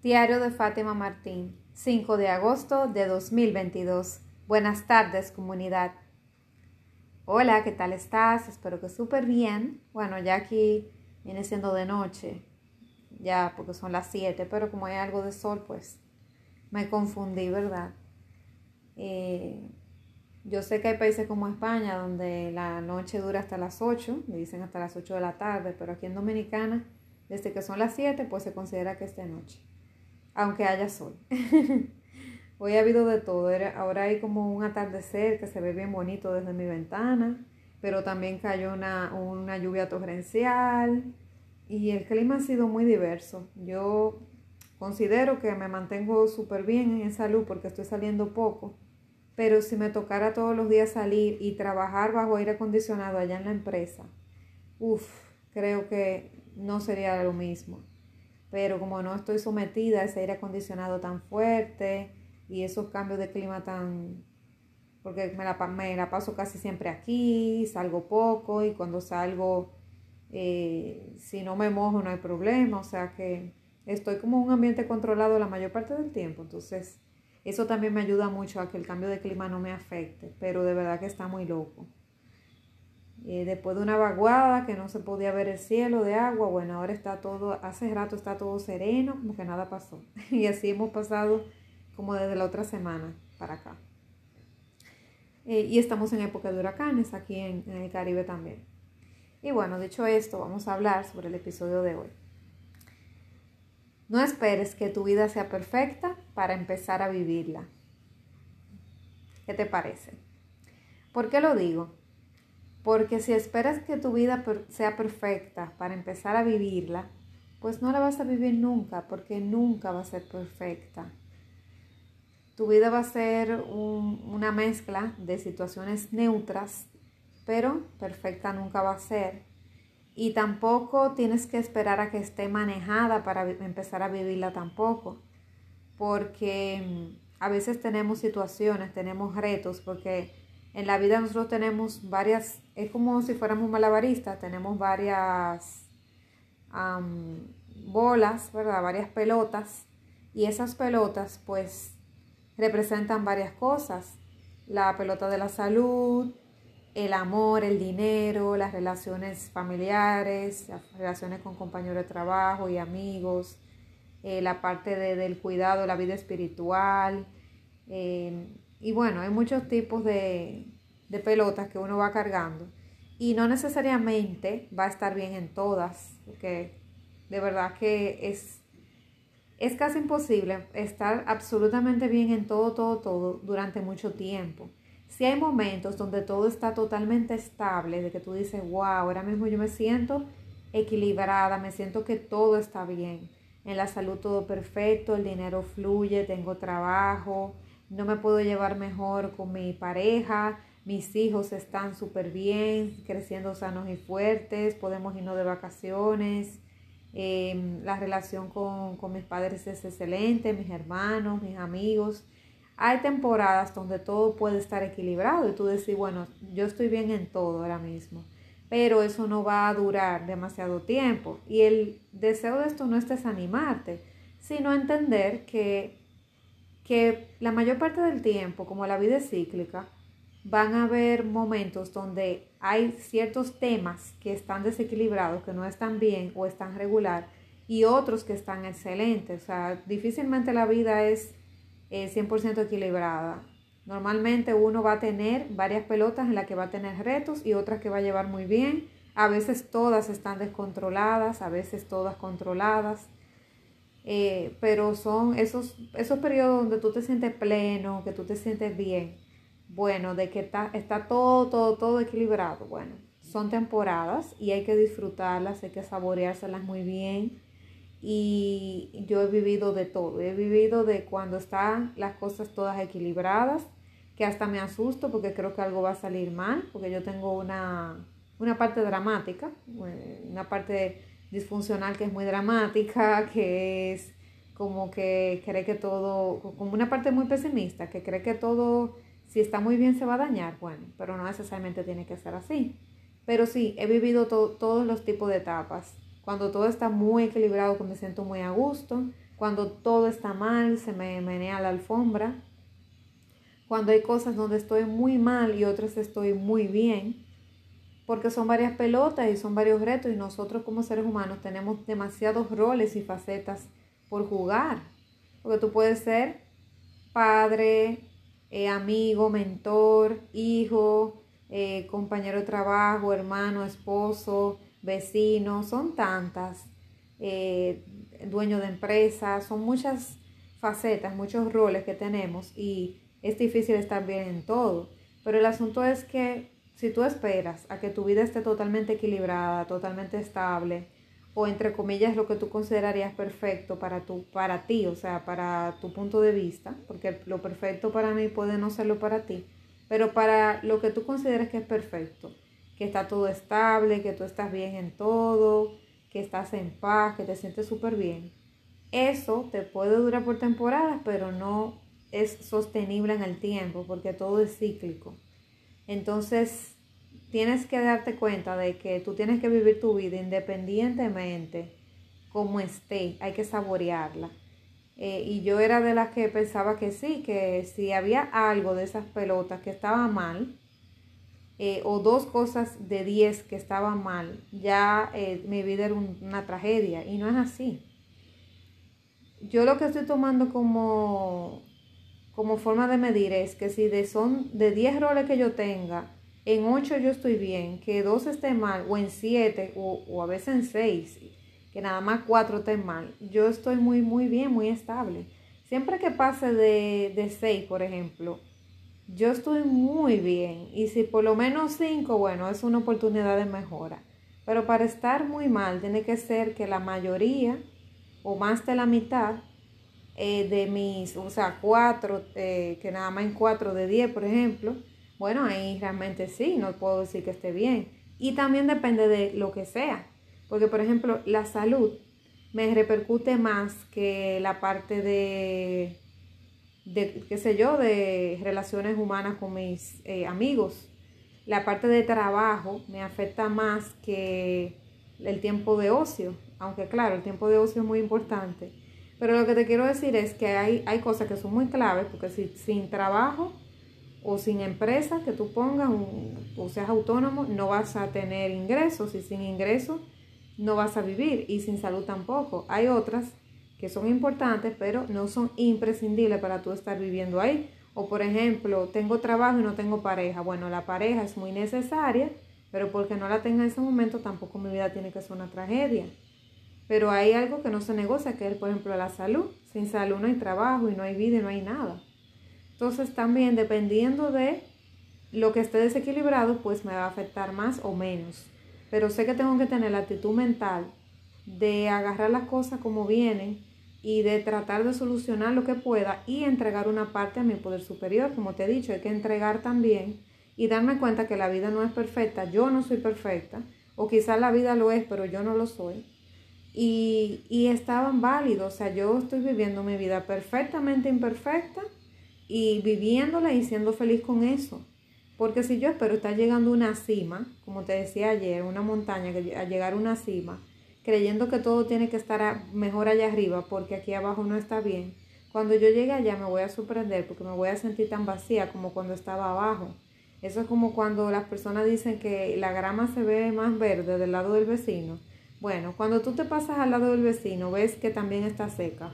Diario de Fátima Martín, 5 de agosto de 2022. Buenas tardes, comunidad. Hola, ¿qué tal estás? Espero que súper bien. Bueno, ya aquí viene siendo de noche, ya porque son las 7, pero como hay algo de sol, pues me confundí, ¿verdad? Eh, yo sé que hay países como España donde la noche dura hasta las 8, me dicen hasta las 8 de la tarde, pero aquí en Dominicana, desde que son las 7, pues se considera que es de noche aunque haya sol. Hoy ha habido de todo. Ahora hay como un atardecer que se ve bien bonito desde mi ventana, pero también cayó una, una lluvia torrencial y el clima ha sido muy diverso. Yo considero que me mantengo súper bien en salud porque estoy saliendo poco, pero si me tocara todos los días salir y trabajar bajo aire acondicionado allá en la empresa, uff, creo que no sería lo mismo pero como no estoy sometida a ese aire acondicionado tan fuerte y esos cambios de clima tan... porque me la, me la paso casi siempre aquí, salgo poco y cuando salgo, eh, si no me mojo no hay problema, o sea que estoy como en un ambiente controlado la mayor parte del tiempo, entonces eso también me ayuda mucho a que el cambio de clima no me afecte, pero de verdad que está muy loco. Eh, después de una vaguada que no se podía ver el cielo de agua, bueno, ahora está todo, hace rato está todo sereno, como que nada pasó. Y así hemos pasado como desde la otra semana para acá. Eh, y estamos en época de huracanes aquí en, en el Caribe también. Y bueno, dicho esto, vamos a hablar sobre el episodio de hoy. No esperes que tu vida sea perfecta para empezar a vivirla. ¿Qué te parece? ¿Por qué lo digo? Porque si esperas que tu vida sea perfecta para empezar a vivirla, pues no la vas a vivir nunca, porque nunca va a ser perfecta. Tu vida va a ser una mezcla de situaciones neutras, pero perfecta nunca va a ser. Y tampoco tienes que esperar a que esté manejada para empezar a vivirla tampoco, porque mm, a veces tenemos situaciones, tenemos retos, porque en la vida nosotros tenemos varias, es como si fuéramos malabaristas, tenemos varias bolas, ¿verdad? Varias pelotas. Y esas pelotas pues representan varias cosas. La pelota de la salud, el amor, el dinero, las relaciones familiares, las relaciones con compañeros de trabajo y amigos, eh, la parte del cuidado, la vida espiritual. Eh, y bueno, hay muchos tipos de, pelotas que uno va cargando. Y no necesariamente va a estar bien en todas, porque de verdad que es, es casi imposible estar absolutamente bien en todo, todo, todo durante mucho tiempo. Si hay momentos donde todo está totalmente estable, de que tú dices, wow, ahora mismo yo me siento equilibrada, me siento que todo está bien. En la salud todo perfecto, el dinero fluye, tengo trabajo, no me puedo llevar mejor con mi pareja, mis hijos están súper bien, creciendo sanos y fuertes, podemos irnos de vacaciones, em, la relación con, con mis padres es excelente, mis hermanos, mis amigos. Hay temporadas donde todo puede estar equilibrado y tú decís, bueno, yo estoy bien en todo ahora mismo, pero eso no va a durar demasiado tiempo. Y el deseo de esto no es desanimarte, sino entender que que la mayor parte del tiempo, como la vida es cíclica, van a haber momentos donde hay ciertos temas que están desequilibrados, que no están bien o están regular, y otros que están excelentes. O sea, difícilmente la vida es 100% eh, equilibrada. Normalmente uno va a tener varias pelotas en las que va a tener retos y otras que va a llevar muy bien. A veces todas están descontroladas, a veces todas controladas. Eh, pero son esos, esos periodos donde tú te sientes pleno, que tú te sientes bien, bueno, de que está, está todo, todo, todo equilibrado, bueno, son temporadas y hay que disfrutarlas, hay que saboreárselas muy bien. Y yo he vivido de todo, he vivido de cuando están las cosas todas equilibradas, que hasta me asusto porque creo que algo va a salir mal, porque yo tengo una, una parte dramática, eh, una parte disfuncional que es muy dramática, que es como que cree que todo, como una parte muy pesimista, que cree que todo, si está muy bien, se va a dañar. Bueno, pero no necesariamente tiene que ser así. Pero sí, he vivido todos los tipos de etapas. Cuando todo está muy equilibrado, que me siento muy a gusto. Cuando todo está mal, se me menea la alfombra. Cuando hay cosas donde estoy muy mal y otras estoy muy bien. Porque son varias pelotas y son varios retos y nosotros como seres humanos tenemos demasiados roles y facetas por jugar. Porque tú puedes ser padre, eh, amigo, mentor, hijo, eh, compañero de trabajo, hermano, esposo, vecino, son tantas, eh, dueño de empresa, son muchas facetas, muchos roles que tenemos y es difícil estar bien en todo. Pero el asunto es que si tú esperas a que tu vida esté totalmente equilibrada, totalmente estable, o entre comillas lo que tú considerarías perfecto para, tu, para ti, o sea, para tu punto de vista, porque lo perfecto para mí puede no serlo para ti, pero para lo que tú consideres que es perfecto, que está todo estable, que tú estás bien en todo, que estás en paz, que te sientes súper bien, eso te puede durar por temporadas, pero no es sostenible en el tiempo, porque todo es cíclico. Entonces, tienes que darte cuenta de que tú tienes que vivir tu vida independientemente como esté, hay que saborearla. Eh, y yo era de las que pensaba que sí, que si había algo de esas pelotas que estaba mal, eh, o dos cosas de diez que estaban mal, ya eh, mi vida era una tragedia. Y no es así. Yo lo que estoy tomando como, como forma de medir es que si de, son de 10 roles que yo tenga, en 8 yo estoy bien, que 2 estén mal, o en 7, o, a veces en 6, que nada más 4 estén mal, yo estoy muy, muy bien, muy estable. Siempre que pase de, de 6, por ejemplo, yo estoy muy bien. Y si por lo menos 5, bueno, es una oportunidad de mejora. Pero para estar muy mal, tiene que ser que la mayoría, o más de la mitad, eh, de mis, o sea, 4, eh, que nada más en 4 de 10, por ejemplo, bueno, ahí realmente sí, no puedo decir que esté bien. Y también depende de lo que sea. Porque, por ejemplo, la salud me repercute más que la parte de, de qué sé yo, de relaciones humanas con mis eh, amigos. La parte de trabajo me afecta más que el tiempo de ocio. Aunque claro, el tiempo de ocio es muy importante. Pero lo que te quiero decir es que hay, hay cosas que son muy claves, porque si, sin trabajo o sin empresa que tú pongas o seas autónomo, no vas a tener ingresos y sin ingresos no vas a vivir y sin salud tampoco. Hay otras que son importantes, pero no son imprescindibles para tú estar viviendo ahí. O por ejemplo, tengo trabajo y no tengo pareja. Bueno, la pareja es muy necesaria, pero porque no la tenga en ese momento, tampoco mi vida tiene que ser una tragedia. Pero hay algo que no se negocia, que es por ejemplo la salud. Sin salud no hay trabajo y no hay vida y no hay nada. Entonces también dependiendo de lo que esté desequilibrado, pues me va a afectar más o menos. Pero sé que tengo que tener la actitud mental de agarrar las cosas como vienen y de tratar de solucionar lo que pueda y entregar una parte a mi poder superior. Como te he dicho, hay que entregar también y darme cuenta que la vida no es perfecta, yo no soy perfecta, o quizás la vida lo es, pero yo no lo soy. Y, y estaban válidos, o sea, yo estoy viviendo mi vida perfectamente imperfecta y viviéndola y siendo feliz con eso. Porque si yo espero estar llegando a una cima, como te decía ayer, una montaña, que a llegar a una cima, creyendo que todo tiene que estar mejor allá arriba porque aquí abajo no está bien, cuando yo llegue allá me voy a sorprender porque me voy a sentir tan vacía como cuando estaba abajo. Eso es como cuando las personas dicen que la grama se ve más verde del lado del vecino. Bueno, cuando tú te pasas al lado del vecino, ves que también está seca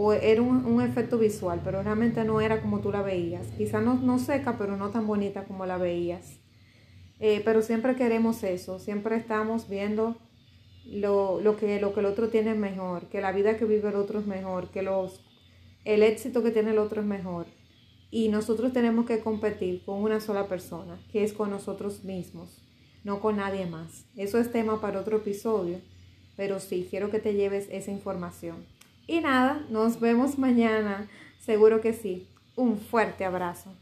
o era un, efecto visual, pero realmente no era como tú la veías. Quizá no, no seca, pero no tan bonita como la veías. Eh, pero siempre queremos eso, siempre estamos viendo lo, que, lo que el otro tiene mejor, que la vida que vive el otro es mejor, que los, el éxito que tiene el otro es mejor. Y nosotros tenemos que competir con una sola persona, que es con nosotros mismos, no con nadie más. Eso es tema para otro episodio, pero sí, quiero que te lleves esa información. Y nada, nos vemos mañana, seguro que sí. Un fuerte abrazo.